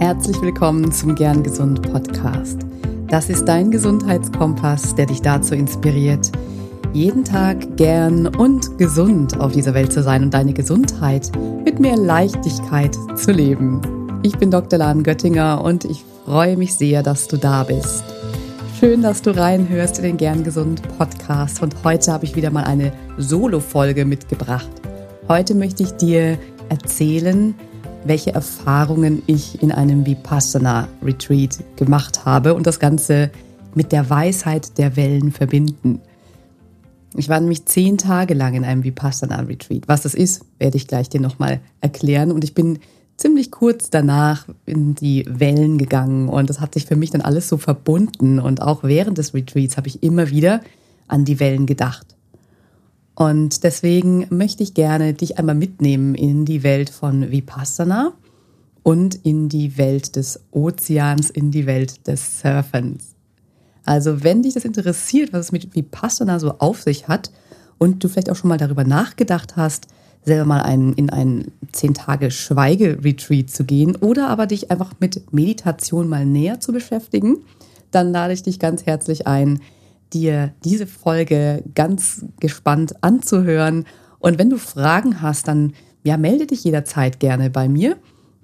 Herzlich willkommen zum Gern Gesund Podcast. Das ist dein Gesundheitskompass, der dich dazu inspiriert, jeden Tag gern und gesund auf dieser Welt zu sein und deine Gesundheit mit mehr Leichtigkeit zu leben. Ich bin Dr. Lahn Göttinger und ich freue mich sehr, dass du da bist. Schön, dass du reinhörst in den Gern Gesund Podcast und heute habe ich wieder mal eine Solo-Folge mitgebracht. Heute möchte ich dir erzählen, welche Erfahrungen ich in einem Vipassana Retreat gemacht habe und das Ganze mit der Weisheit der Wellen verbinden. Ich war nämlich zehn Tage lang in einem Vipassana Retreat. Was das ist, werde ich gleich dir nochmal erklären. Und ich bin ziemlich kurz danach in die Wellen gegangen und das hat sich für mich dann alles so verbunden. Und auch während des Retreats habe ich immer wieder an die Wellen gedacht. Und deswegen möchte ich gerne dich einmal mitnehmen in die Welt von Vipassana und in die Welt des Ozeans, in die Welt des Surfens. Also wenn dich das interessiert, was es mit Vipassana so auf sich hat und du vielleicht auch schon mal darüber nachgedacht hast, selber mal einen, in einen 10 Tage Schweige-Retreat zu gehen oder aber dich einfach mit Meditation mal näher zu beschäftigen, dann lade ich dich ganz herzlich ein, dir diese Folge ganz gespannt anzuhören. Und wenn du Fragen hast, dann ja, melde dich jederzeit gerne bei mir.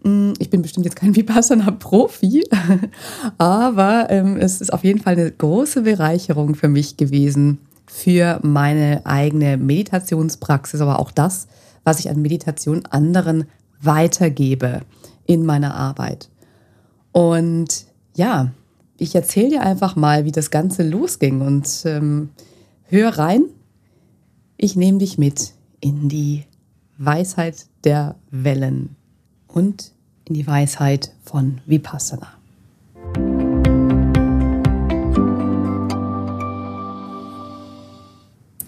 Mm, ich bin bestimmt jetzt kein Vipassana-Profi, aber ähm, es ist auf jeden Fall eine große Bereicherung für mich gewesen, für meine eigene Meditationspraxis, aber auch das, was ich an Meditation anderen weitergebe in meiner Arbeit. Und ja, ich erzähle dir einfach mal, wie das Ganze losging und ähm, hör rein. Ich nehme dich mit in die Weisheit der Wellen und in die Weisheit von Vipassana.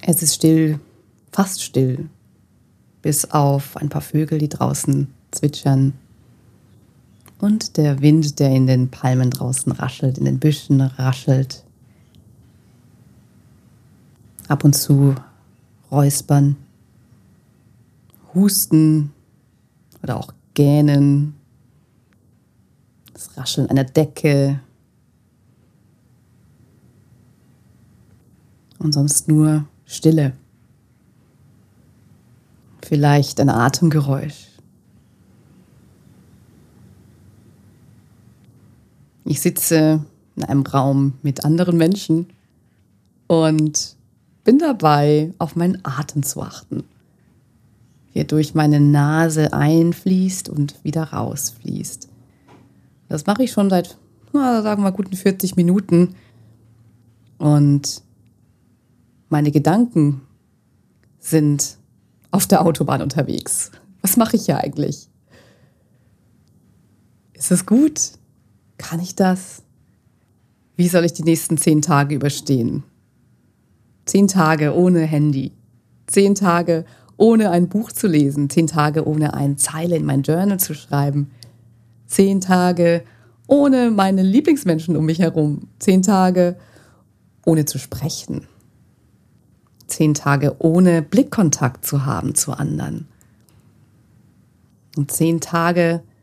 Es ist still, fast still, bis auf ein paar Vögel, die draußen zwitschern und der Wind, der in den Palmen draußen raschelt, in den Büschen raschelt. Ab und zu räuspern, husten oder auch gähnen, das Rascheln einer Decke und sonst nur Stille. Vielleicht ein Atemgeräusch. Ich sitze in einem Raum mit anderen Menschen und bin dabei, auf meinen Atem zu achten, wie er durch meine Nase einfließt und wieder rausfließt. Das mache ich schon seit, na, sagen wir mal, guten 40 Minuten. Und meine Gedanken sind auf der Autobahn unterwegs. Was mache ich hier eigentlich? Ist es gut? Kann ich das? Wie soll ich die nächsten zehn Tage überstehen? Zehn Tage ohne Handy. Zehn Tage ohne ein Buch zu lesen. Zehn Tage ohne eine Zeile in mein Journal zu schreiben. Zehn Tage ohne meine Lieblingsmenschen um mich herum. Zehn Tage ohne zu sprechen. Zehn Tage ohne Blickkontakt zu haben zu anderen. Und zehn Tage ohne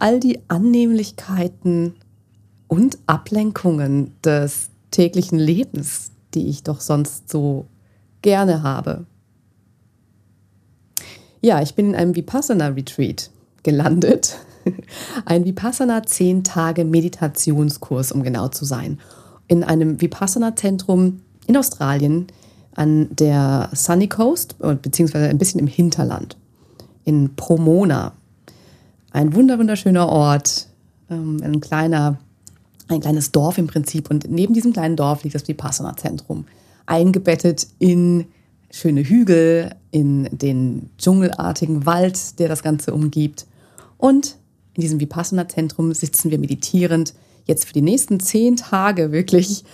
all die Annehmlichkeiten und Ablenkungen des täglichen Lebens, die ich doch sonst so gerne habe. Ja, ich bin in einem Vipassana-Retreat gelandet. Ein Vipassana 10 Tage Meditationskurs, um genau zu sein. In einem Vipassana-Zentrum in Australien an der Sunny Coast, beziehungsweise ein bisschen im Hinterland, in Pomona ein wunderschöner Ort, ähm, ein kleiner, ein kleines Dorf im Prinzip. Und neben diesem kleinen Dorf liegt das Vipassana-Zentrum, eingebettet in schöne Hügel, in den dschungelartigen Wald, der das Ganze umgibt. Und in diesem Vipassana-Zentrum sitzen wir meditierend jetzt für die nächsten zehn Tage wirklich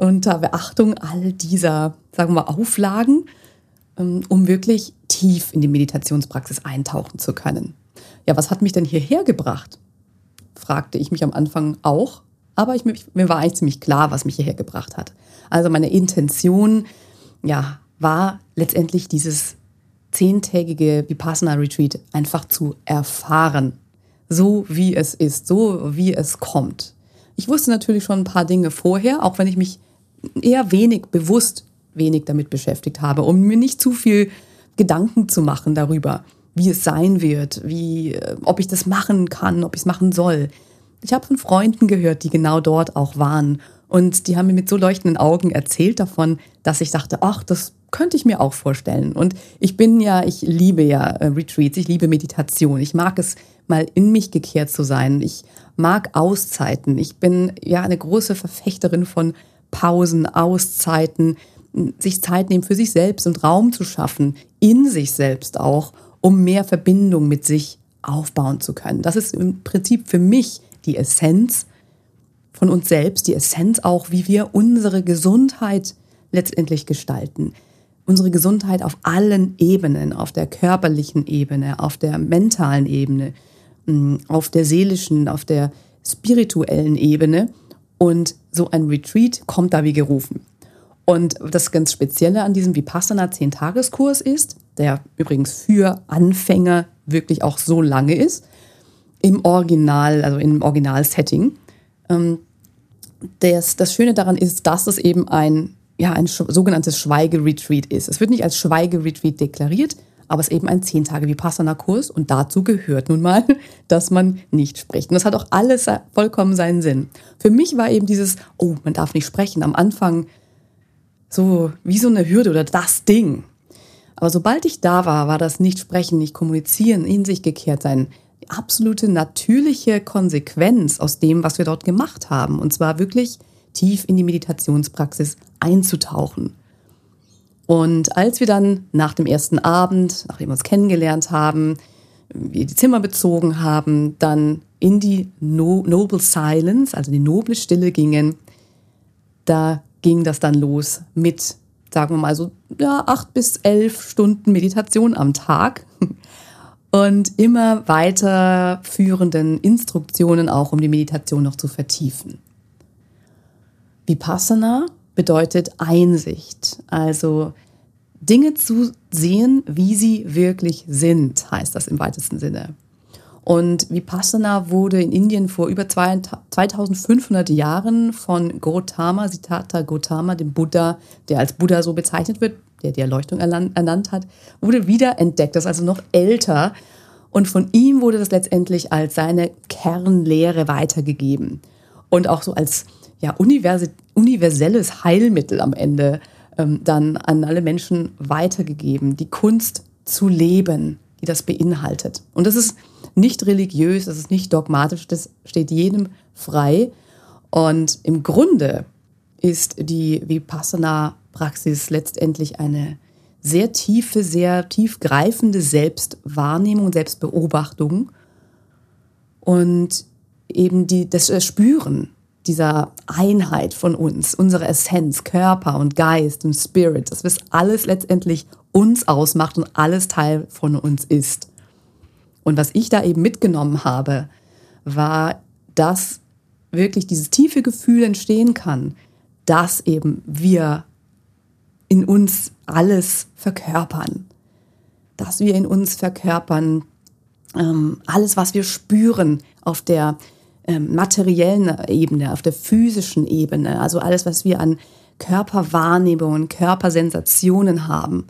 unter Beachtung all dieser, sagen wir mal, Auflagen, ähm, um wirklich tief in die Meditationspraxis eintauchen zu können. Ja, was hat mich denn hierher gebracht? fragte ich mich am Anfang auch, aber ich, mir war eigentlich ziemlich klar, was mich hierher gebracht hat. Also meine Intention, ja, war letztendlich dieses zehntägige Vipassana Retreat einfach zu erfahren. so wie es ist, so wie es kommt. Ich wusste natürlich schon ein paar Dinge vorher, auch wenn ich mich eher wenig bewusst wenig damit beschäftigt habe, um mir nicht zu viel Gedanken zu machen darüber, wie es sein wird, wie, äh, ob ich das machen kann, ob ich es machen soll. Ich habe von Freunden gehört, die genau dort auch waren. Und die haben mir mit so leuchtenden Augen erzählt davon, dass ich dachte, ach, das könnte ich mir auch vorstellen. Und ich bin ja, ich liebe ja äh, Retreats, ich liebe Meditation. Ich mag es, mal in mich gekehrt zu sein. Ich mag Auszeiten. Ich bin ja eine große Verfechterin von Pausen, Auszeiten, sich Zeit nehmen für sich selbst und Raum zu schaffen, in sich selbst auch, um mehr Verbindung mit sich aufbauen zu können. Das ist im Prinzip für mich die Essenz von uns selbst, die Essenz auch, wie wir unsere Gesundheit letztendlich gestalten. Unsere Gesundheit auf allen Ebenen, auf der körperlichen Ebene, auf der mentalen Ebene, mm, auf der seelischen, auf der spirituellen Ebene. Und so ein Retreat kommt da wie gerufen. Und das ganz Spezielle an diesem Vipassana 10-Tageskurs ist, der übrigens für Anfänger wirklich auch so lange ist, im Original, also im Original-Setting. Ähm, das, das Schöne daran ist, dass es eben ein, ja, ein sogenanntes Schweigeretreat ist. Es wird nicht als Schweigeretreat deklariert, aber es ist eben ein 10 Tage Vipassana-Kurs und dazu gehört nun mal, dass man nicht spricht. Und das hat auch alles vollkommen seinen Sinn. Für mich war eben dieses, oh, man darf nicht sprechen, am Anfang so wie so eine Hürde oder das Ding. Aber sobald ich da war, war das Nicht-Sprechen, nicht kommunizieren, in sich gekehrt sein, die absolute natürliche Konsequenz aus dem, was wir dort gemacht haben. Und zwar wirklich tief in die Meditationspraxis einzutauchen. Und als wir dann nach dem ersten Abend, nachdem wir uns kennengelernt haben, wir die Zimmer bezogen haben, dann in die no Noble Silence, also die noble Stille gingen, da ging das dann los mit, sagen wir mal so, ja, acht bis elf Stunden Meditation am Tag und immer weiterführenden Instruktionen auch, um die Meditation noch zu vertiefen. Vipassana bedeutet Einsicht, also Dinge zu sehen, wie sie wirklich sind, heißt das im weitesten Sinne. Und Vipassana wurde in Indien vor über 2500 Jahren von Gautama, Siddhartha Gautama, dem Buddha, der als Buddha so bezeichnet wird, der die Erleuchtung ernannt hat, wurde wieder entdeckt. Das ist also noch älter. Und von ihm wurde das letztendlich als seine Kernlehre weitergegeben. Und auch so als ja, universelles Heilmittel am Ende ähm, dann an alle Menschen weitergegeben. Die Kunst zu leben, die das beinhaltet. Und das ist nicht religiös, das ist nicht dogmatisch, das steht jedem frei. Und im Grunde ist die Vipassana-Praxis letztendlich eine sehr tiefe, sehr tiefgreifende Selbstwahrnehmung, Selbstbeobachtung und eben die, das Spüren dieser Einheit von uns, unsere Essenz, Körper und Geist und Spirit, das was alles letztendlich uns ausmacht und alles Teil von uns ist. Und was ich da eben mitgenommen habe, war, dass wirklich dieses tiefe Gefühl entstehen kann, dass eben wir in uns alles verkörpern. Dass wir in uns verkörpern ähm, alles, was wir spüren auf der ähm, materiellen Ebene, auf der physischen Ebene, also alles, was wir an Körperwahrnehmungen, Körpersensationen haben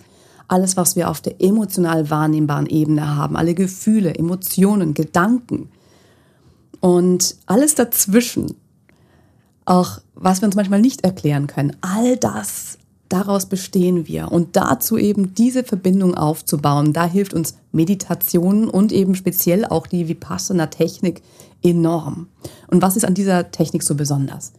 alles, was wir auf der emotional wahrnehmbaren Ebene haben, alle Gefühle, Emotionen, Gedanken und alles dazwischen, auch was wir uns manchmal nicht erklären können, all das, daraus bestehen wir. Und dazu eben diese Verbindung aufzubauen, da hilft uns Meditation und eben speziell auch die Vipassana-Technik enorm. Und was ist an dieser Technik so besonders?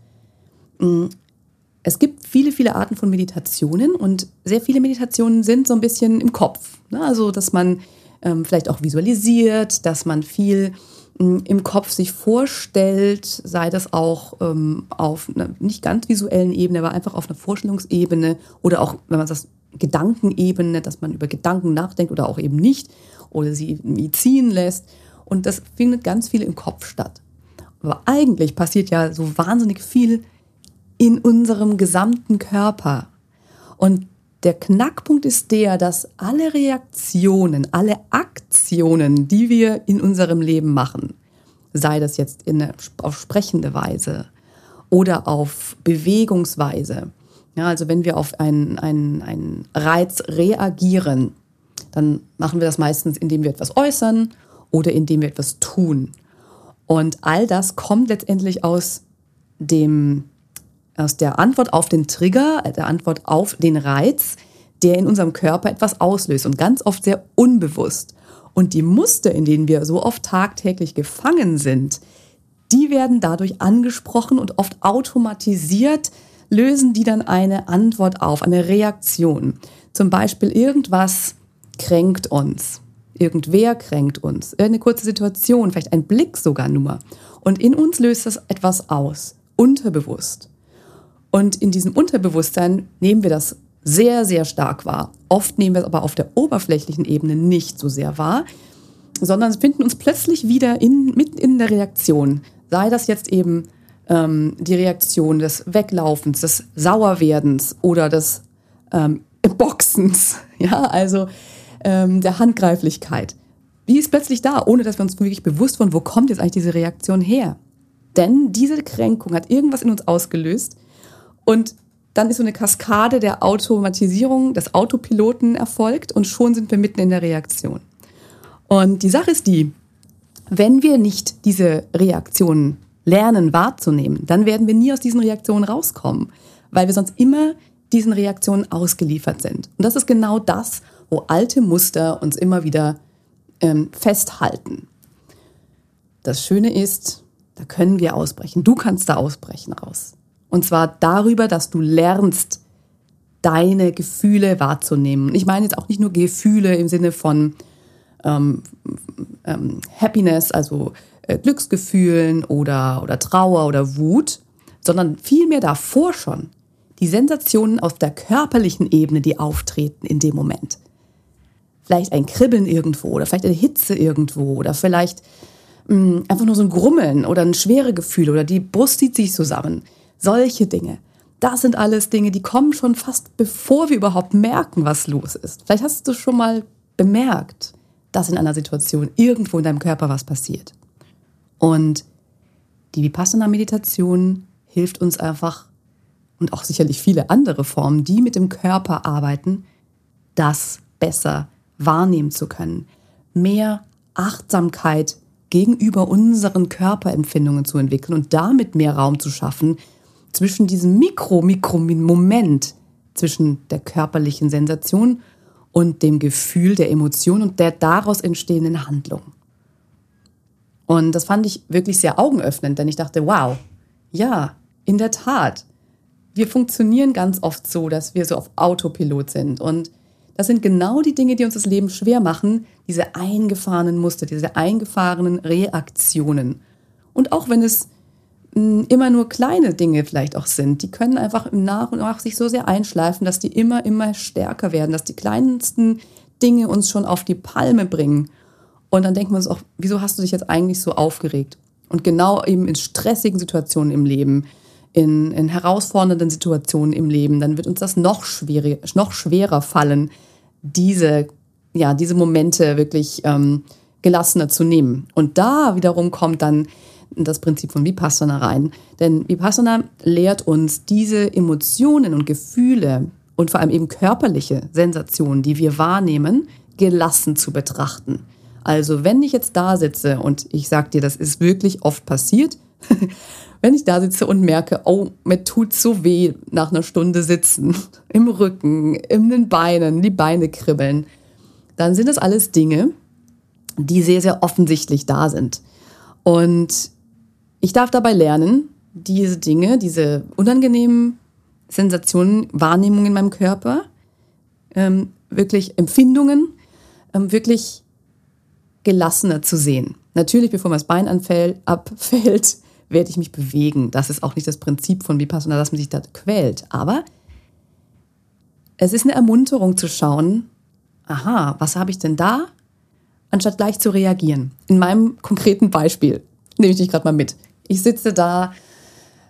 Hm, es gibt viele, viele Arten von Meditationen und sehr viele Meditationen sind so ein bisschen im Kopf. Ne? Also, dass man ähm, vielleicht auch visualisiert, dass man viel ähm, im Kopf sich vorstellt, sei das auch ähm, auf einer nicht ganz visuellen Ebene, aber einfach auf einer Vorstellungsebene oder auch, wenn man das Gedankenebene, dass man über Gedanken nachdenkt oder auch eben nicht oder sie ziehen lässt. Und das findet ganz viel im Kopf statt. Aber eigentlich passiert ja so wahnsinnig viel in unserem gesamten Körper. Und der Knackpunkt ist der, dass alle Reaktionen, alle Aktionen, die wir in unserem Leben machen, sei das jetzt in auf sprechende Weise oder auf Bewegungsweise. Ja, also wenn wir auf einen, einen, einen Reiz reagieren, dann machen wir das meistens, indem wir etwas äußern oder indem wir etwas tun. Und all das kommt letztendlich aus dem, aus der Antwort auf den Trigger, der Antwort auf den Reiz, der in unserem Körper etwas auslöst und ganz oft sehr unbewusst. Und die Muster, in denen wir so oft tagtäglich gefangen sind, die werden dadurch angesprochen und oft automatisiert lösen die dann eine Antwort auf, eine Reaktion. Zum Beispiel irgendwas kränkt uns. Irgendwer kränkt uns. Eine kurze Situation, vielleicht ein Blick sogar nur. Und in uns löst das etwas aus, unterbewusst. Und in diesem Unterbewusstsein nehmen wir das sehr, sehr stark wahr. Oft nehmen wir es aber auf der oberflächlichen Ebene nicht so sehr wahr, sondern finden uns plötzlich wieder in, mitten in der Reaktion. Sei das jetzt eben ähm, die Reaktion des Weglaufens, des Sauerwerdens oder des ähm, Boxens, ja, also ähm, der Handgreiflichkeit. Die ist plötzlich da, ohne dass wir uns wirklich bewusst waren, wo kommt jetzt eigentlich diese Reaktion her. Denn diese Kränkung hat irgendwas in uns ausgelöst und dann ist so eine Kaskade der Automatisierung des Autopiloten erfolgt und schon sind wir mitten in der Reaktion. Und die Sache ist die, wenn wir nicht diese Reaktionen lernen wahrzunehmen, dann werden wir nie aus diesen Reaktionen rauskommen, weil wir sonst immer diesen Reaktionen ausgeliefert sind. Und das ist genau das, wo alte Muster uns immer wieder ähm, festhalten. Das Schöne ist, da können wir ausbrechen. Du kannst da ausbrechen raus. Und zwar darüber, dass du lernst, deine Gefühle wahrzunehmen. Ich meine jetzt auch nicht nur Gefühle im Sinne von ähm, ähm, Happiness, also äh, Glücksgefühlen oder, oder Trauer oder Wut, sondern vielmehr davor schon die Sensationen auf der körperlichen Ebene, die auftreten in dem Moment. Vielleicht ein Kribbeln irgendwo oder vielleicht eine Hitze irgendwo oder vielleicht mh, mm, einfach nur so ein Grummeln oder ein schwere Gefühl oder die Brust zieht sich zusammen. Solche Dinge. Das sind alles Dinge, die kommen schon fast bevor wir überhaupt merken, was los ist. Vielleicht hast du schon mal bemerkt, dass in einer Situation irgendwo in deinem Körper was passiert. Und die Vipassana-Meditation hilft uns einfach, und auch sicherlich viele andere Formen, die mit dem Körper arbeiten, das besser wahrnehmen zu können. Mehr Achtsamkeit gegenüber unseren Körperempfindungen zu entwickeln und damit mehr Raum zu schaffen zwischen diesem Mikro-Mikro-Moment zwischen der körperlichen Sensation und dem Gefühl der Emotion und der daraus entstehenden Handlung. Und das fand ich wirklich sehr augenöffnend, denn ich dachte, wow, ja, in der Tat. Wir funktionieren ganz oft so, dass wir so auf Autopilot sind. Und das sind genau die Dinge, die uns das Leben schwer machen, diese eingefahrenen Muster, diese eingefahrenen Reaktionen. Und auch wenn es immer nur kleine Dinge vielleicht auch sind, die können einfach nach und nach sich so sehr einschleifen, dass die immer, immer stärker werden, dass die kleinsten Dinge uns schon auf die Palme bringen und dann denkt man sich auch, wieso hast du dich jetzt eigentlich so aufgeregt? Und genau eben in stressigen Situationen im Leben, in, in herausfordernden Situationen im Leben, dann wird uns das noch schwerer, noch schwerer fallen, diese, ja, diese Momente wirklich ähm, gelassener zu nehmen. Und da wiederum kommt dann das Prinzip von Vipassana rein. Denn Vipassana lehrt uns diese Emotionen und Gefühle und vor allem eben körperliche Sensationen, die wir wahrnehmen, gelassen zu betrachten. Also wenn ich jetzt da sitze und ich sag dir, das ist wirklich oft passiert, wenn ich da sitze und merke, oh, mir tut so weh nach einer Stunde sitzen, im Rücken, in den Beinen, die Beine kribbeln, dann sind das alles Dinge, die sehr, sehr offensichtlich da sind. Und ich darf dabei lernen, diese Dinge, diese unangenehmen Sensationen, Wahrnehmungen in meinem Körper, ähm, wirklich Empfindungen, ähm, wirklich gelassener zu sehen. Natürlich, bevor mir das Bein anfällt, abfällt, werde ich mich bewegen. Das ist auch nicht das Prinzip von Vipassana, dass man sich da quält. Aber es ist eine Ermunterung zu schauen, aha, was habe ich denn da, anstatt gleich zu reagieren. In meinem konkreten Beispiel nehme ich dich gerade mal mit. Ich sitze da,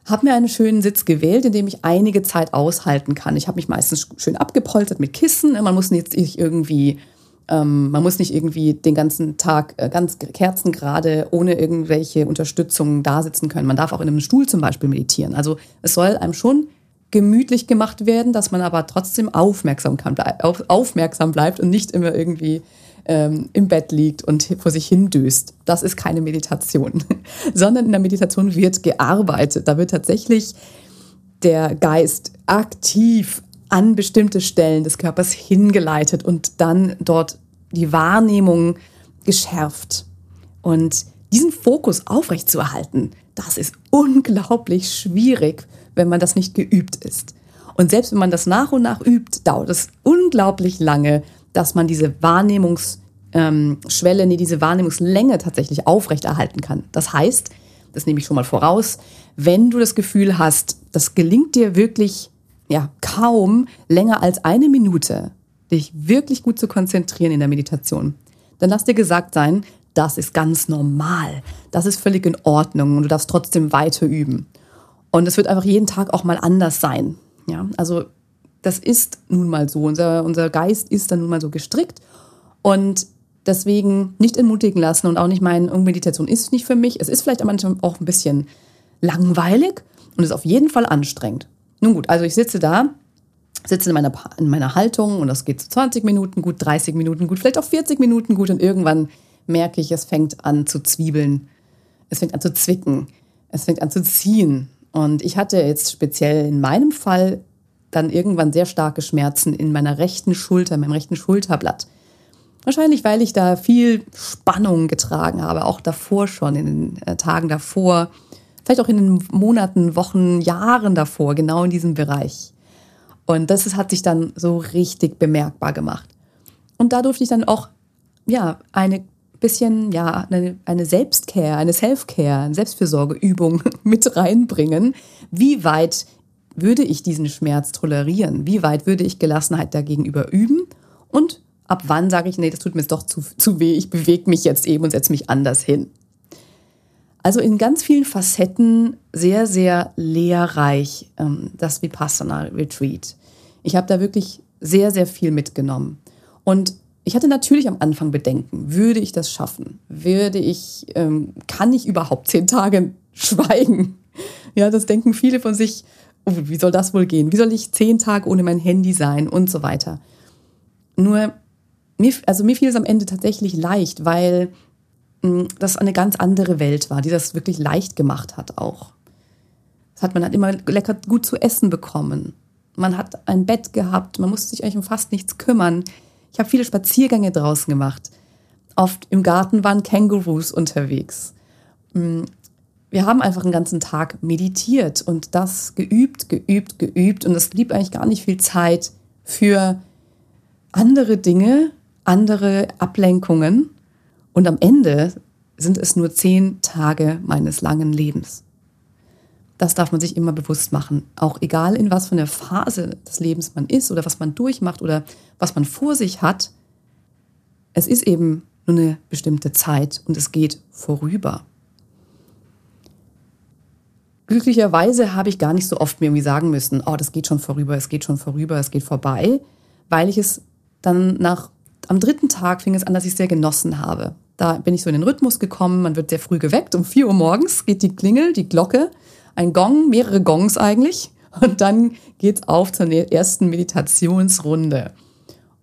habe mir einen schönen Sitz gewählt, in dem ich einige Zeit aushalten kann. Ich habe mich meistens schön abgepolstert mit Kissen. Man muss jetzt nicht irgendwie Ähm, man muss nicht irgendwie den ganzen Tag äh, ganz kerzengerade ohne irgendwelche Unterstützung da sitzen können. Man darf auch in einem Stuhl zum Beispiel meditieren. Also es soll einem schon gemütlich gemacht werden, dass man aber trotzdem aufmerksam, kann, auf, aufmerksam bleibt und nicht immer irgendwie ähm, im Bett liegt und vor sich hin döst. Das ist keine Meditation, sondern in der Meditation wird gearbeitet. Da wird tatsächlich der Geist aktiv an bestimmte Stellen des Körpers hingeleitet und dann dort die Wahrnehmung geschärft. Und diesen Fokus aufrechtzuerhalten, das ist unglaublich schwierig, wenn man das nicht geübt ist. Und selbst wenn man das nach und nach übt, dauert es unglaublich lange, dass man diese Wahrnehmungsschwelle, ähm, nee, diese Wahrnehmungslänge tatsächlich aufrechterhalten kann. Das heißt, das nehme ich schon mal voraus, wenn du das Gefühl hast, das gelingt dir wirklich ja, kaum länger als eine Minute, dich wirklich gut zu konzentrieren in der Meditation, dann lass dir gesagt sein, das ist ganz normal. Das ist völlig in Ordnung und du darfst trotzdem weiter üben. Und es wird einfach jeden Tag auch mal anders sein. Ja, also das ist nun mal so. Unser, unser Geist ist dann nun mal so gestrickt. Und deswegen nicht entmutigen lassen und auch nicht meinen, Meditation ist nicht für mich. Es ist vielleicht manchmal auch ein bisschen langweilig und ist auf jeden Fall anstrengend. Nun gut, also ich sitze da, sitze in meiner, in meiner Haltung und das geht zu 20 Minuten gut, 30 Minuten gut, vielleicht auch 40 Minuten gut und irgendwann merke ich, es fängt an zu zwiebeln, es fängt an zu zwicken, es fängt an zu ziehen. Und ich hatte jetzt speziell in meinem Fall dann irgendwann sehr starke Schmerzen in meiner rechten Schulter, in meinem rechten Schulterblatt. Wahrscheinlich, weil ich da viel Spannung getragen habe, auch davor schon, in den äh, Tagen davor vielleicht auch in den Monaten, Wochen, Jahren davor, genau in diesem Bereich. Und das hat sich dann so richtig bemerkbar gemacht. Und da durfte ich dann auch, ja, eine bisschen, ja, eine, eine Selbstcare, eine Self-Care, eine Selbstfürsorgeübung mit reinbringen. Wie weit würde ich diesen Schmerz tolerieren? Wie weit würde ich Gelassenheit dagegenüber üben? Und ab wann sage ich, nee, das tut mir jetzt doch zu, zu weh, ich bewege mich jetzt eben und setze mich anders hin. Also in ganz vielen Facetten sehr, sehr lehrreich, ähm, das Vipassana Retreat. Ich habe da wirklich sehr, sehr viel mitgenommen. Und ich hatte natürlich am Anfang Bedenken. Würde ich das schaffen? Würde ich, ähm, kann ich überhaupt zehn Tage schweigen? Ja, das denken viele von sich. Oh, wie soll das wohl gehen? Wie soll ich zehn Tage ohne mein Handy sein und so weiter? Nur, mir, also mir fiel es am Ende tatsächlich leicht, weil das eine ganz andere Welt war, die das wirklich leicht gemacht hat auch. Das hat man halt immer lecker gut zu essen bekommen. Man hat ein Bett gehabt, man musste sich eigentlich um fast nichts kümmern. Ich habe viele Spaziergänge draußen gemacht. Oft im Garten waren Kängurus unterwegs. Wir haben einfach einen ganzen Tag meditiert und das geübt, geübt, geübt. Und es blieb eigentlich gar nicht viel Zeit für andere Dinge, andere Ablenkungen. Und am Ende sind es nur zehn Tage meines langen Lebens. Das darf man sich immer bewusst machen. Auch egal in was für einer Phase des Lebens man ist oder was man durchmacht oder was man vor sich hat. Es ist eben nur eine bestimmte Zeit und es geht vorüber. Glücklicherweise habe ich gar nicht so oft mir irgendwie sagen müssen, oh, das geht schon vorüber, es geht schon vorüber, es geht vorbei, weil ich es dann nach, am dritten Tag fing es an, dass ich es sehr genossen habe. Da bin ich so in den Rhythmus gekommen. Man wird sehr früh geweckt. Um 4 Uhr morgens geht die Klingel, die Glocke, ein Gong, mehrere Gongs eigentlich. Und dann geht's auf zur ersten Meditationsrunde.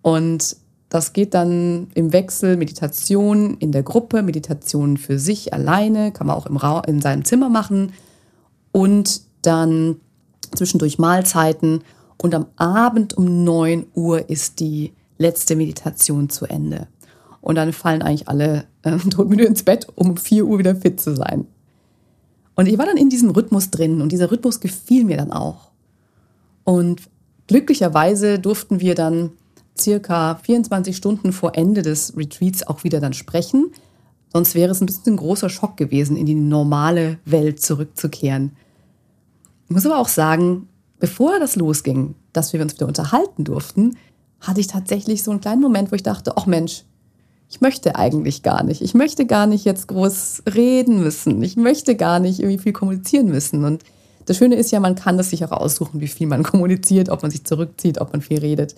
Und das geht dann im Wechsel Meditation in der Gruppe, Meditation für sich alleine, kann man auch im Ra in seinem Zimmer machen. Und dann zwischendurch Mahlzeiten. Und am Abend um 9 Uhr ist die letzte Meditation zu Ende. Und dann fallen eigentlich alle äh, todmüde ins Bett, um um 4 Uhr wieder fit zu sein. Und ich war dann in diesem Rhythmus drin und dieser Rhythmus gefiel mir dann auch. Und glücklicherweise durften wir dann circa 24 Stunden vor Ende des Retreats auch wieder dann sprechen. Sonst wäre es ein bisschen ein großer Schock gewesen, in die normale Welt zurückzukehren. Ich muss aber auch sagen, bevor das losging, dass wir uns wieder unterhalten durften, hatte ich tatsächlich so einen kleinen Moment, wo ich dachte, ach Mensch, ich möchte eigentlich gar nicht. Ich möchte gar nicht jetzt groß reden müssen. Ich möchte gar nicht irgendwie viel kommunizieren müssen. Und das Schöne ist ja, man kann das sich auch aussuchen, wie viel man kommuniziert, ob man sich zurückzieht, ob man viel redet.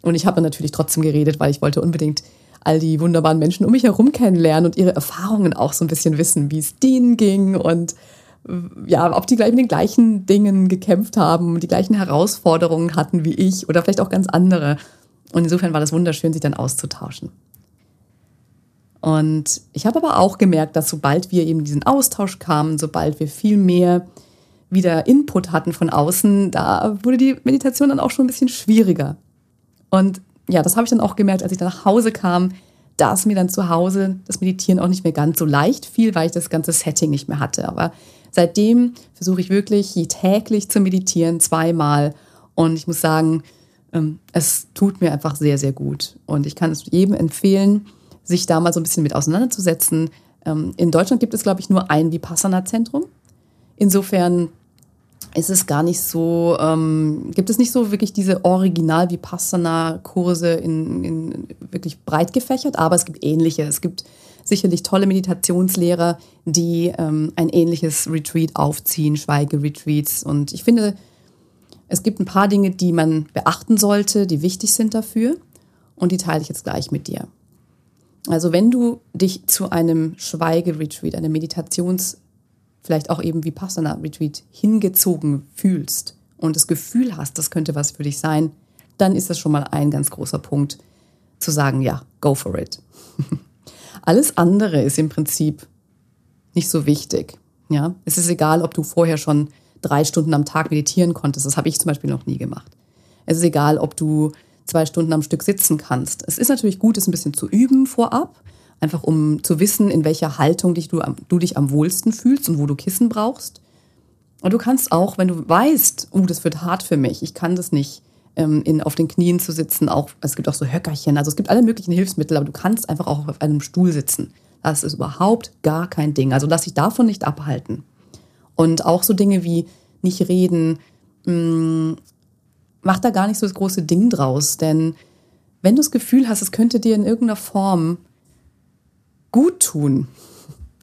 Und ich habe natürlich trotzdem geredet, weil ich wollte unbedingt all die wunderbaren Menschen um mich herum kennenlernen und ihre Erfahrungen auch so ein bisschen wissen, wie es denen ging und ja, ob die gleich mit den gleichen Dingen gekämpft haben, die gleichen Herausforderungen hatten wie ich oder vielleicht auch ganz andere. Und insofern war das wunderschön, sich dann auszutauschen. Und ich habe aber auch gemerkt, dass sobald wir eben diesen Austausch kamen, sobald wir viel mehr wieder Input hatten von außen, da wurde die Meditation dann auch schon ein bisschen schwieriger. Und ja, das habe ich dann auch gemerkt, als ich dann nach Hause kam, dass mir dann zu Hause das Meditieren auch nicht mehr ganz so leicht fiel, weil ich das ganze Setting nicht mehr hatte. Aber seitdem versuche ich wirklich täglich zu meditieren, zweimal. Und ich muss sagen, ähm, es tut mir einfach sehr, sehr gut. Und ich kann es jedem empfehlen, sich da mal so ein bisschen mit auseinanderzusetzen. Ähm, in Deutschland gibt es, glaube ich, nur ein Vipassana-Zentrum. Insofern ist es gar nicht so, ähm, gibt es nicht so wirklich diese Original-Vipassana-Kurse in, in wirklich breit gefächert, aber es gibt ähnliche. Es gibt sicherlich tolle Meditationslehrer, die ähm, ein ähnliches Retreat aufziehen, Schweigeretreats. Und ich finde, es gibt ein paar Dinge, die man beachten sollte, die wichtig sind dafür. Und die teile ich jetzt gleich mit dir. Also wenn du dich zu einem Schweigeretreat, einem Meditations- vielleicht auch eben wie Passana Retreat hingezogen fühlst und das Gefühl hast, das könnte was für dich sein, dann ist das schon mal ein ganz großer Punkt zu sagen, ja, go for it. Alles andere ist im Prinzip nicht so wichtig. Ja, es ist egal, ob du vorher schon drei Stunden am Tag meditieren konntest. Das habe ich zum Beispiel noch nie gemacht. Es ist egal, ob du zwei Stunden am Stück sitzen kannst. Es ist natürlich gut, es ein bisschen zu üben vorab, einfach um zu wissen, in welcher Haltung dich du, du dich am wohlsten fühlst und wo du Kissen brauchst. Und du kannst auch, wenn du weißt, oh, das wird hart für mich, ich kann das nicht, ähm, in, auf den Knien zu sitzen, auch, es gibt auch so Höckerchen, also es gibt alle möglichen Hilfsmittel, aber du kannst einfach auch auf einem Stuhl sitzen. Das ist überhaupt gar kein Ding. Also lass dich davon nicht abhalten. Und auch so Dinge wie nicht reden, mh, mm, mach da gar nicht so das große Ding draus, denn wenn du das Gefühl hast, es könnte dir in irgendeiner Form gut tun,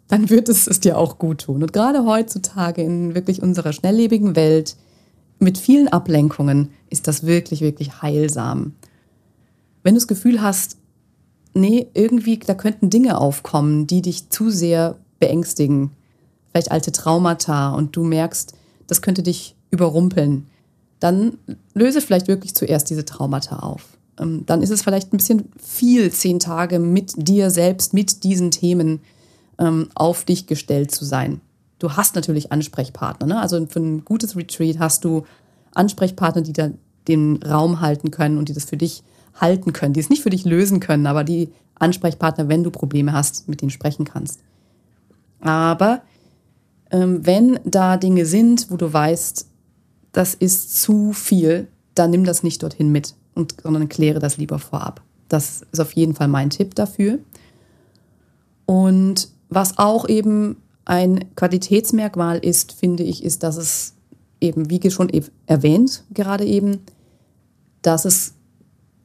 dann wird es es dir auch gut tun. Und gerade heutzutage in wirklich unserer schnelllebigen Welt mit vielen Ablenkungen ist das wirklich, wirklich heilsam. Wenn du das Gefühl hast, nee, irgendwie, da könnten Dinge aufkommen, die dich zu sehr beängstigen, vielleicht alte Traumata und du merkst, das könnte dich überrumpeln, dann löse vielleicht wirklich zuerst diese Traumata auf. Ähm, dann ist es vielleicht ein bisschen viel, zehn Tage mit dir selbst, mit diesen Themen ähm, auf dich gestellt zu sein. Du hast natürlich Ansprechpartner. Ne? Also für ein gutes Retreat hast du Ansprechpartner, die da den Raum halten können und die das für dich halten können, die es nicht für dich lösen können, aber die Ansprechpartner, wenn du Probleme hast, mit denen sprechen kannst. Aber ähm, wenn da Dinge sind, wo du weißt, das ist zu viel, dann nimm das nicht dorthin mit und, sondern kläre das lieber vorab. Das ist auf jeden Fall mein Tipp dafür. Und was auch eben ein Qualitätsmerkmal ist, finde ich, ist, dass es eben, wie schon erwähnt, gerade eben, dass es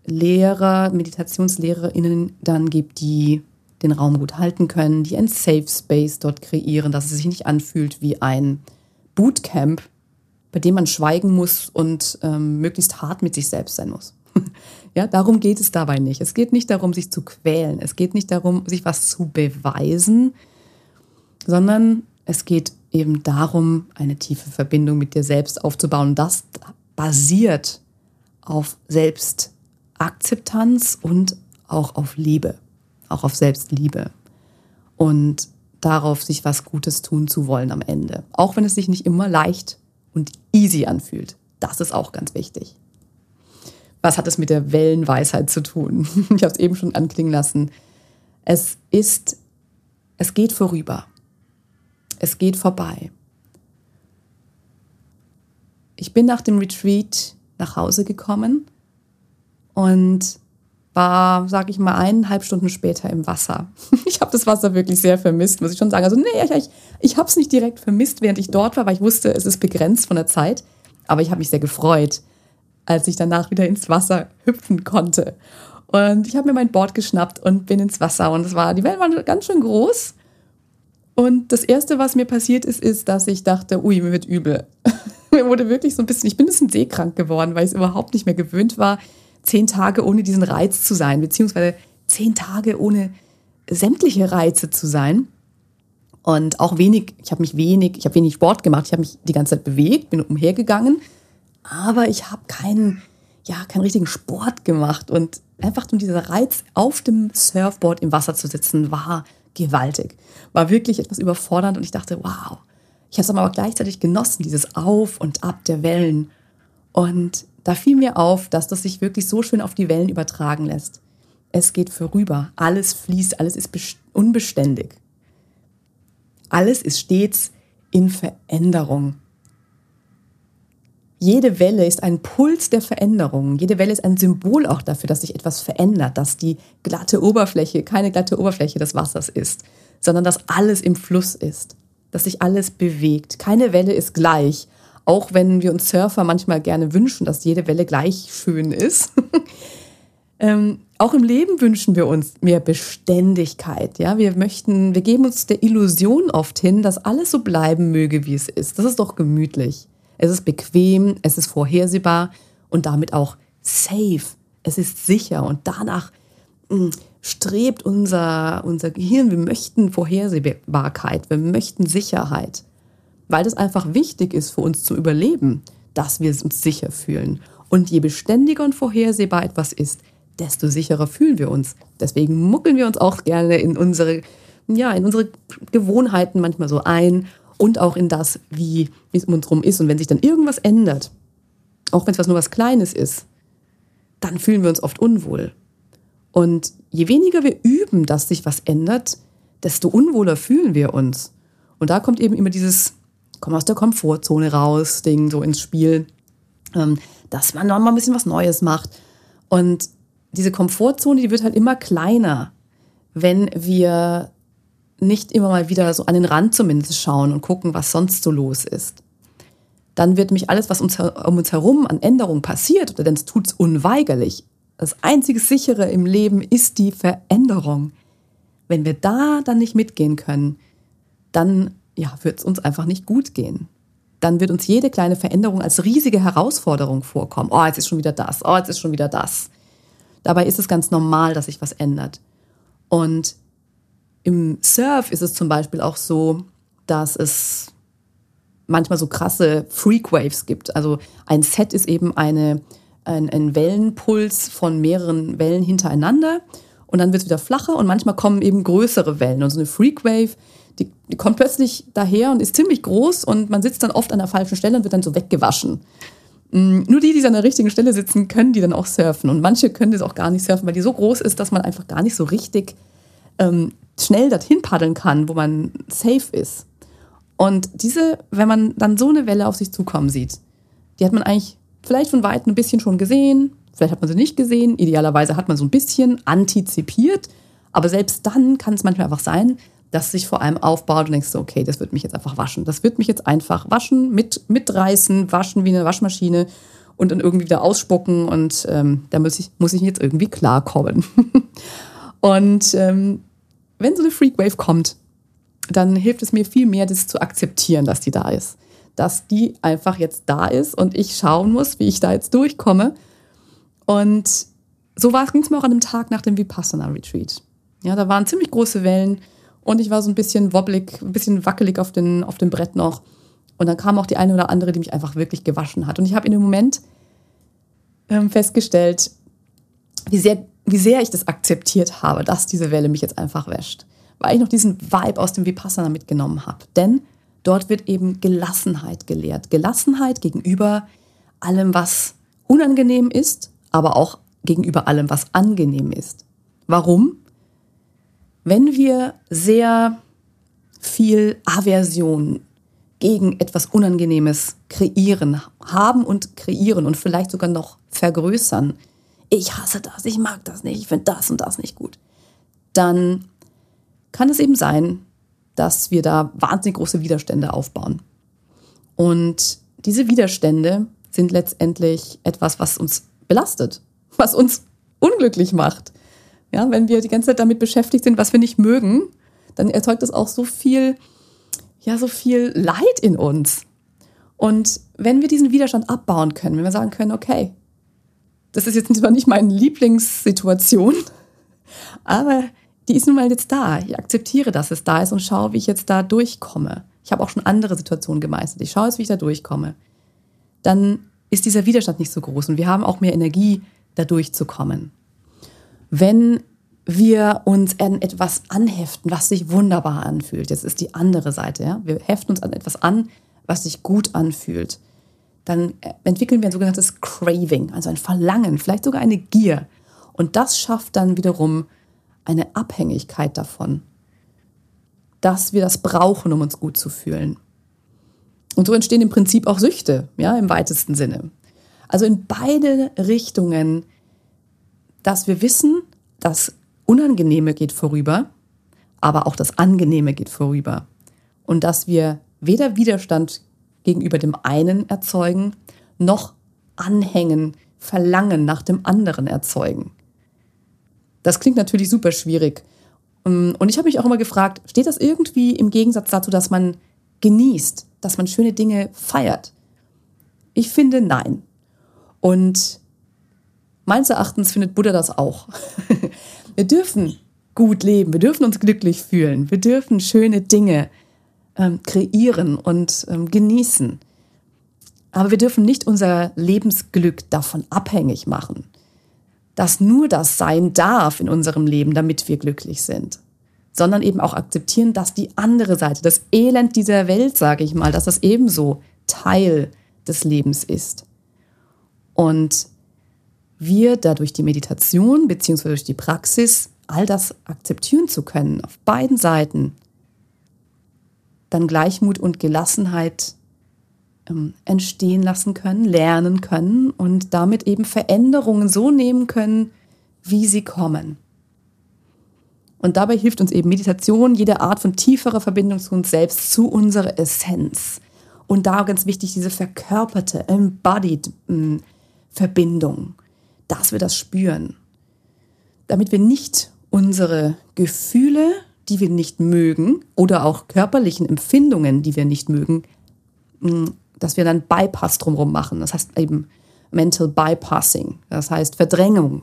Lehrer, Meditationslehrerinnen dann gibt, die den Raum gut halten können, die ein Safe Space dort kreieren, dass es sich nicht anfühlt wie ein Bootcamp, bei dem man schweigen muss und ähm, möglichst hart mit sich selbst sein muss. ja, darum geht es dabei nicht. Es geht nicht darum, sich zu quälen. Es geht nicht darum, sich was zu beweisen, sondern es geht eben darum, eine tiefe Verbindung mit dir selbst aufzubauen. Das basiert auf Selbstakzeptanz und auch auf Liebe, auch auf Selbstliebe. Und darauf, sich was Gutes tun zu wollen am Ende. Auch wenn es sich nicht immer leicht und easy anfühlt. Das ist auch ganz wichtig. Was hat es mit der Wellenweisheit zu tun? Ich habe es eben schon anklingen lassen. Es ist, es geht vorüber. Es geht vorbei. Ich bin nach dem Retreat nach Hause gekommen und war, sage ich mal, eineinhalb Stunden später im Wasser. Ich habe das Wasser wirklich sehr vermisst, muss ich schon sagen. Also nee, ich, ich habe es nicht direkt vermisst, während ich dort war, weil ich wusste, es ist begrenzt von der Zeit. Aber ich habe mich sehr gefreut, als ich danach wieder ins Wasser hüpfen konnte. Und ich habe mir mein Board geschnappt und bin ins Wasser. Und es war, die Wellen waren ganz schön groß. Und das Erste, was mir passiert ist, ist, dass ich dachte, ui, mir wird übel. mir wurde wirklich so ein bisschen, ich bin ein bisschen seekrank geworden, weil ich es überhaupt nicht mehr gewöhnt war, zehn Tage ohne diesen Reiz zu sein, beziehungsweise zehn Tage ohne sämtliche Reize zu sein. Und auch wenig, ich habe mich wenig, ich habe wenig Sport gemacht, ich habe mich die ganze Zeit bewegt, bin umhergegangen, aber ich habe keinen, ja, keinen richtigen Sport gemacht. Und einfach nur dieser Reiz, auf dem Surfboard im Wasser zu sitzen, war gewaltig. War wirklich etwas überfordernd und ich dachte, wow. Ich habe es aber gleichzeitig genossen, dieses Auf und Ab der Wellen. Und da fiel mir auf, dass das sich wirklich so schön auf die Wellen übertragen lässt. Es geht vorüber, alles fließt, alles ist unbeständig. Alles ist stets in Veränderung. Jede Welle ist ein Puls der Veränderung. Jede Welle ist ein Symbol auch dafür, dass sich etwas verändert, dass die glatte Oberfläche keine glatte Oberfläche des Wassers ist, sondern dass alles im Fluss ist, dass sich alles bewegt. Keine Welle ist gleich, auch wenn wir uns Surfer manchmal gerne wünschen, dass jede Welle gleich schön ist. ähm, auch im Leben wünschen wir uns mehr Beständigkeit. Ja, wir möchten, wir geben uns der Illusion oft hin, dass alles so bleiben möge, wie es ist. Das ist doch gemütlich. Es ist bequem, es ist vorhersehbar und damit auch safe. Es ist sicher und danach hm, strebt unser, unser Gehirn. Wir möchten Vorhersehbarkeit, wir möchten Sicherheit, weil das einfach wichtig ist für uns zu überleben, dass wir uns sicher fühlen. Und je beständiger und vorhersehbar etwas ist, desto sicherer fühlen wir uns. Deswegen muckeln wir uns auch gerne in unsere, ja, in unsere Gewohnheiten manchmal so ein und auch in das, wie es um uns herum ist. Und wenn sich dann irgendwas ändert, auch wenn es was nur was Kleines ist, dann fühlen wir uns oft unwohl. Und je weniger wir üben, dass sich was ändert, desto unwohler fühlen wir uns. Und da kommt eben immer dieses Komm aus der Komfortzone raus, Ding so ins Spiel, ähm, dass man noch mal ein bisschen was Neues macht. Und diese Komfortzone, die wird halt immer kleiner, wenn wir nicht immer mal wieder so an den Rand zumindest schauen und gucken, was sonst so los ist. Dann wird mich alles, was uns, um uns herum an Änderungen passiert, denn es tut es unweigerlich. Das einzige sichere im Leben ist die Veränderung. Wenn wir da dann nicht mitgehen können, dann ja, wird es uns einfach nicht gut gehen. Dann wird uns jede kleine Veränderung als riesige Herausforderung vorkommen. Oh, jetzt ist schon wieder das. Oh, jetzt ist schon wieder das. Dabei ist es ganz normal, dass sich was ändert. Und im Surf ist es zum Beispiel auch so, dass es manchmal so krasse Freakwaves gibt. Also ein Set ist eben eine, ein, ein Wellenpuls von mehreren Wellen hintereinander und dann wird es wieder flacher und manchmal kommen eben größere Wellen. Und so eine Freakwave, die, die kommt plötzlich daher und ist ziemlich groß und man sitzt dann oft an der falschen Stelle und wird dann so weggewaschen. Mm, nur die, die an der richtigen Stelle sitzen, können die dann auch surfen. Und manche können das auch gar nicht surfen, weil die so groß ist, dass man einfach gar nicht so richtig ähm, schnell dorthin paddeln kann, wo man safe ist. Und diese, wenn man dann so eine Welle auf sich zukommen sieht, die hat man eigentlich vielleicht von weitem ein bisschen schon gesehen, vielleicht hat man sie nicht gesehen, idealerweise hat man so ein bisschen antizipiert, aber selbst dann kann es manchmal einfach sein, dass sich vor allem aufbaut und denkst so, okay, das wird mich jetzt einfach waschen. Das wird mich jetzt einfach waschen, mit, mitreißen, waschen wie eine Waschmaschine und dann irgendwie wieder ausspucken und ähm, da muss ich, muss ich jetzt irgendwie klarkommen. und ähm, wenn so eine Freakwave kommt, dann hilft es mir viel mehr, das zu akzeptieren, dass die da ist. Dass die einfach jetzt da ist und ich schauen muss, wie ich da jetzt durchkomme. Und so ging es mir auch an dem Tag nach dem Vipassana Retreat. Ja, da waren ziemlich große Wellen und ich war so ein bisschen wobblig, ein bisschen wackelig auf, den, auf dem Brett noch. Und dann kam auch die eine oder andere, die mich einfach wirklich gewaschen hat. Und ich habe in dem Moment ähm, festgestellt, wie sehr, wie sehr ich das akzeptiert habe, dass diese Welle mich jetzt einfach wäscht. Weil ich noch diesen Vibe aus dem Vipassana mitgenommen habe. Denn dort wird eben Gelassenheit gelehrt. Gelassenheit gegenüber allem, was unangenehm ist, aber auch gegenüber allem, was angenehm ist. Warum? Wenn wir sehr viel Aversion gegen etwas Unangenehmes kreieren, haben und kreieren und vielleicht sogar noch vergrößern, ich hasse das, ich mag das nicht, ich finde das und das nicht gut, dann kann es eben sein, dass wir da wahnsinnig große Widerstände aufbauen. Und diese Widerstände sind letztendlich etwas, was uns belastet, was uns unglücklich macht, ja, wenn wir die ganze Zeit damit beschäftigt sind, was wir nicht mögen, dann erzeugt das auch so viel, ja, so viel Leid in uns. Und wenn wir diesen Widerstand abbauen können, wenn wir sagen können, okay, das ist jetzt zwar nicht meine Lieblingssituation, aber die ist nun mal jetzt da. Ich akzeptiere, dass es da ist und schaue, wie ich jetzt da durchkomme. Ich habe auch schon andere Situationen gemeistert. Ich schaue jetzt, wie ich da durchkomme. Dann ist dieser Widerstand nicht so groß und wir haben auch mehr Energie, da durchzukommen. Wenn wir uns an etwas anheften, was sich wunderbar anfühlt, jetzt ist die andere Seite, ja? wir heften uns an etwas an, was sich gut anfühlt, dann entwickeln wir ein sogenanntes Craving, also ein Verlangen, vielleicht sogar eine Gier. Und das schafft dann wiederum eine Abhängigkeit davon, dass wir das brauchen, um uns gut zu fühlen. Und so entstehen im Prinzip auch Süchte, ja, im weitesten Sinne. Also in beide Richtungen, dass wir wissen, das Unangenehme geht vorüber, aber auch das Angenehme geht vorüber. Und dass wir weder Widerstand gegenüber dem einen erzeugen, noch Anhängen, Verlangen nach dem anderen erzeugen. Das klingt natürlich super schwierig. Ähm, und ich habe mich auch immer gefragt, steht das irgendwie im Gegensatz dazu, dass man genießt, dass man schöne Dinge feiert? Ich finde nein. Und meines Erachtens findet Buddha das auch. wir dürfen gut leben, wir dürfen uns glücklich fühlen, wir dürfen schöne Dinge ähm, kreieren und ähm, genießen. Aber wir dürfen nicht unser Lebensglück davon abhängig machen dass nur das sein darf in unserem Leben, damit wir glücklich sind, sondern eben auch akzeptieren, dass die andere Seite, das Elend dieser Welt, sage ich mal, dass das ebenso Teil des Lebens ist. Und wir dadurch die Meditation beziehungsweise durch die Praxis all das akzeptieren zu können, auf beiden Seiten, dann Gleichmut und Gelassenheit ähm, entstehen lassen können, lernen können und damit eben Veränderungen so nehmen können, wie sie kommen. Und dabei hilft uns eben Meditation, jede Art von tieferer Verbindung zu uns selbst, zu unserer Essenz. Und da ganz wichtig, diese verkörperte, embodied ähm, Verbindung, dass wir das spüren. Damit wir nicht unsere Gefühle, die wir nicht mögen, oder auch körperlichen Empfindungen, die wir nicht mögen, ähm, dass wir dann Bypass drumherum machen. Das heißt eben Mental Bypassing, das heißt Verdrängung.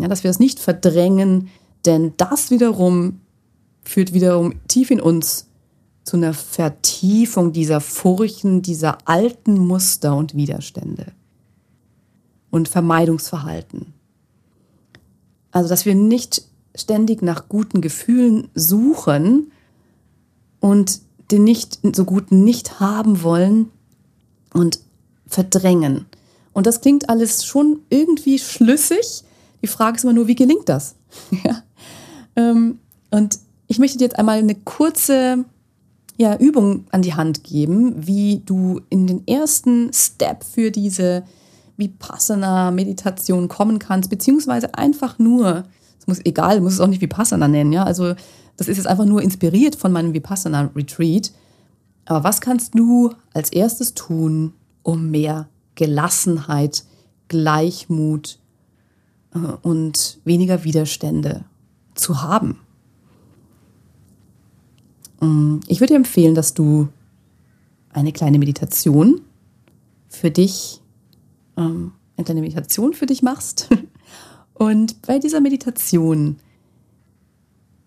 Ja, dass wir es nicht verdrängen, denn das wiederum führt wiederum tief in uns zu einer Vertiefung dieser Furchen, dieser alten Muster und Widerstände und Vermeidungsverhalten. Also, dass wir nicht ständig nach guten Gefühlen suchen und den nicht so guten nicht haben wollen, und verdrängen. Und das klingt alles schon irgendwie schlüssig. Die Frage ist immer nur, wie gelingt das? ähm, und ich möchte dir jetzt einmal eine kurze ja, Übung an die Hand geben, wie du in den ersten Step für diese Vipassana-Meditation kommen kannst, beziehungsweise einfach nur, es muss egal, muss es auch nicht Vipassana nennen, ja, also das ist jetzt einfach nur inspiriert von meinem Vipassana-Retreat, aber was kannst du als erstes tun, um mehr Gelassenheit, Gleichmut äh, und weniger Widerstände zu haben? Mm, ich würde dir empfehlen, dass du eine kleine Meditation für dich, ähm, eine kleine Meditation für dich machst und bei dieser Meditation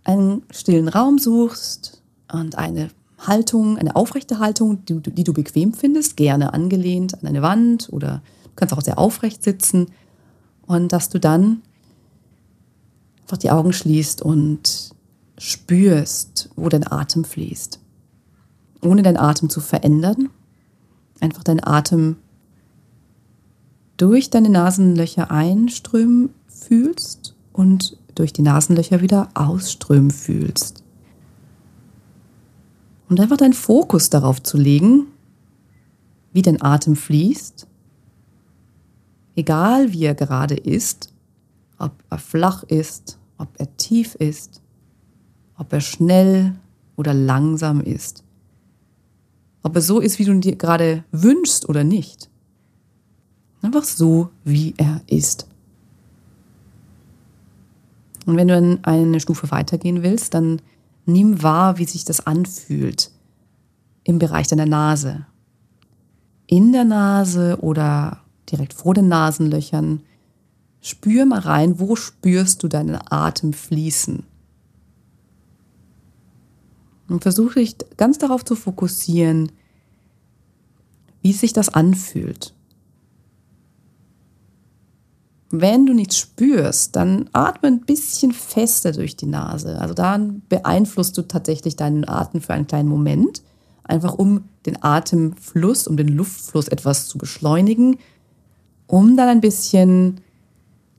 einen stillen Raum suchst und eine Haltung, eine aufrechte Haltung, die, die, du bequem findest, gerne angelehnt an eine Wand oder du kannst auch sehr aufrecht sitzen und dass du dann einfach die Augen schließt und spürst, wo dein Atem fließt. Ohne deinen Atem zu verändern, einfach deinen Atem durch deine Nasenlöcher einströmen fühlst und durch die Nasenlöcher wieder ausströmen fühlst. Und einfach deinen Fokus darauf zu legen, wie dein Atem fließt, egal wie er gerade ist, ob er flach ist, ob er tief ist, ob er schnell oder langsam ist, ob er so ist, wie du dir gerade wünschst oder nicht. Einfach so, wie er ist. Und wenn du dann eine Stufe weitergehen willst, dann Nimm wahr, wie sich das anfühlt im Bereich deiner Nase. In der Nase oder direkt vor den Nasenlöchern spür mal rein, wo spürst du deinen Atem fließen? Und versuche dich ganz darauf zu fokussieren, wie sich das anfühlt. Wenn du nichts spürst, dann atme ein bisschen fester durch die Nase. Also dann beeinflusst du tatsächlich deinen Atem für einen kleinen Moment, einfach um den Atemfluss, um den Luftfluss etwas zu beschleunigen, um dann ein bisschen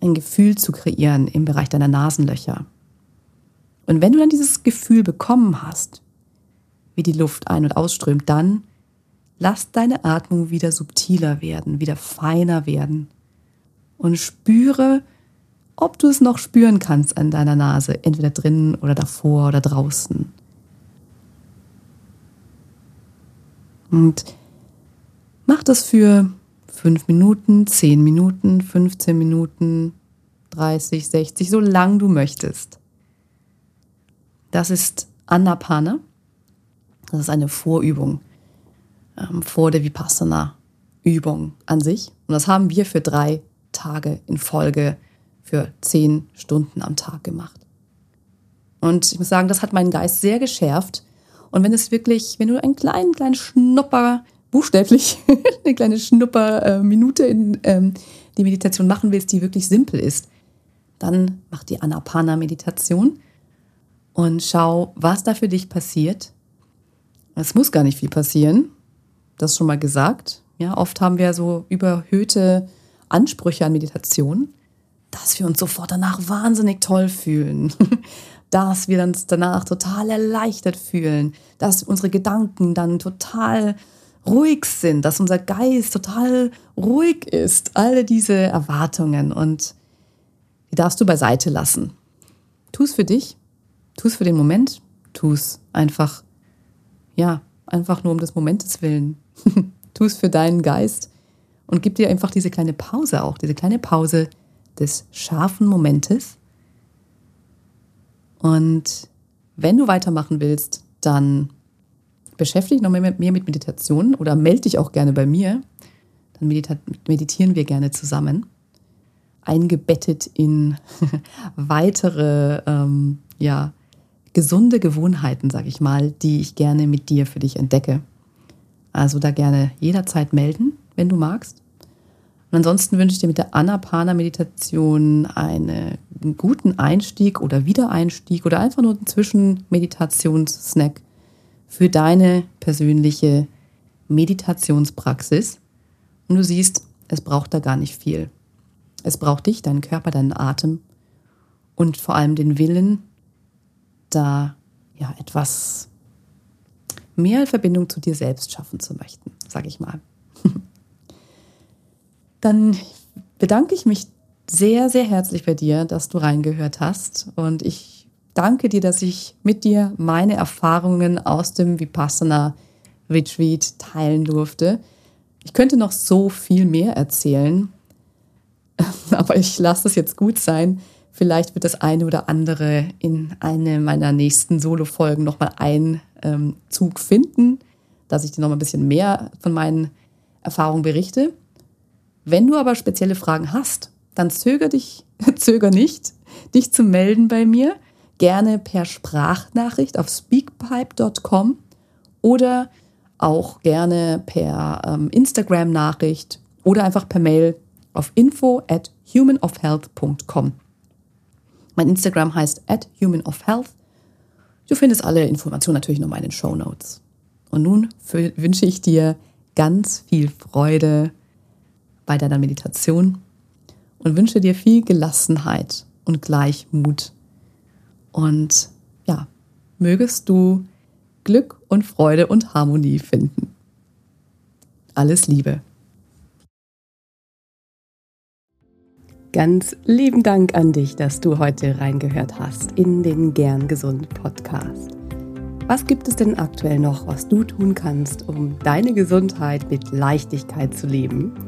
ein Gefühl zu kreieren im Bereich deiner Nasenlöcher. Und wenn du dann dieses Gefühl bekommen hast, wie die Luft ein- und ausströmt, dann lass deine Atmung wieder subtiler werden, wieder feiner werden und spüre, ob du es noch spüren kannst an deiner Nase, entweder drinnen oder davor oder draußen. Und mach das für fünf Minuten, zehn Minuten, 15 Minuten, 30, 60, so lang du möchtest. Das ist Anapana. Das ist eine Vorübung ähm, vor der Vipassana-Übung an sich. Und das haben wir für drei Tage in Folge für zehn Stunden am Tag gemacht. Und ich muss sagen, das hat meinen Geist sehr geschärft. Und wenn es wirklich, wenn du einen kleinen, kleinen Schnupper, buchstäblich, eine kleine Schnupper-Minute in ähm, die Meditation machen willst, die wirklich simpel ist, dann mach die Anapana-Meditation und schau, was da für dich passiert. Es muss gar nicht viel passieren. Das schon mal gesagt. Ja, oft haben wir so überhöhte Ansprüche an Meditation, dass wir uns sofort danach wahnsinnig toll fühlen, dass wir uns danach total erleichtert fühlen, dass unsere Gedanken dann total ruhig sind, dass unser Geist total ruhig ist. Alle diese Erwartungen. Und die darfst du beiseite lassen. Tu es für dich, tu es für den Moment, tu es einfach, ja, einfach nur um des Momentes willen. tu es für deinen Geist und gib dir einfach diese kleine Pause auch, diese kleine Pause des scharfen Momentes. Und wenn du weitermachen willst, dann beschäftige dich noch mehr, mit Meditation oder melde dich auch gerne bei mir. Dann meditieren wir gerne zusammen. Eingebettet in weitere, ähm, ja, gesunde Gewohnheiten, sag ich mal, die ich gerne mit dir für dich entdecke. Also da gerne jederzeit melden wenn du magst. Und ansonsten wünsche ich dir mit der Anapana-Meditation einen guten Einstieg oder Wiedereinstieg oder einfach nur einen Zwischenmeditationssnack für deine persönliche Meditationspraxis. Und du siehst, es braucht da gar nicht viel. Es braucht dich, deinen Körper, deinen Atem und vor allem den Willen, da ja etwas mehr Verbindung zu dir selbst schaffen zu möchten, sage ich mal. Dann bedanke ich mich sehr, sehr herzlich bei dir, dass du reingehört hast. Und ich danke dir, dass ich mit dir meine Erfahrungen aus dem Vipassana Retreat teilen durfte. Ich könnte noch so viel mehr erzählen, aber ich lasse es jetzt gut sein. Vielleicht wird das eine oder andere in eine meiner nächsten Solo-Folgen nochmal einen ähm, Zug finden, dass ich dir nochmal ein bisschen mehr von meinen Erfahrungen berichte. Wenn du aber spezielle Fragen hast, dann zöger dich, zöger nicht, dich zu melden bei mir. Gerne per Sprachnachricht auf speakpipe.com oder auch gerne per ähm, Instagram-Nachricht oder einfach per Mail auf info at humanofhealth.com. Mein Instagram heißt at humanofhealth. Du findest alle Informationen natürlich nochmal in den Show Notes. Und nun wünsche ich dir ganz viel Freude bei deiner Meditation und wünsche dir viel Gelassenheit und Gleichmut. Und ja, mögest du Glück und Freude und Harmonie finden. Alles Liebe. Ganz lieben Dank an dich, dass du heute reingehört hast in den Gern Gesund Podcast. Was gibt es denn aktuell noch, was du tun kannst, um deine Gesundheit mit Leichtigkeit zu leben?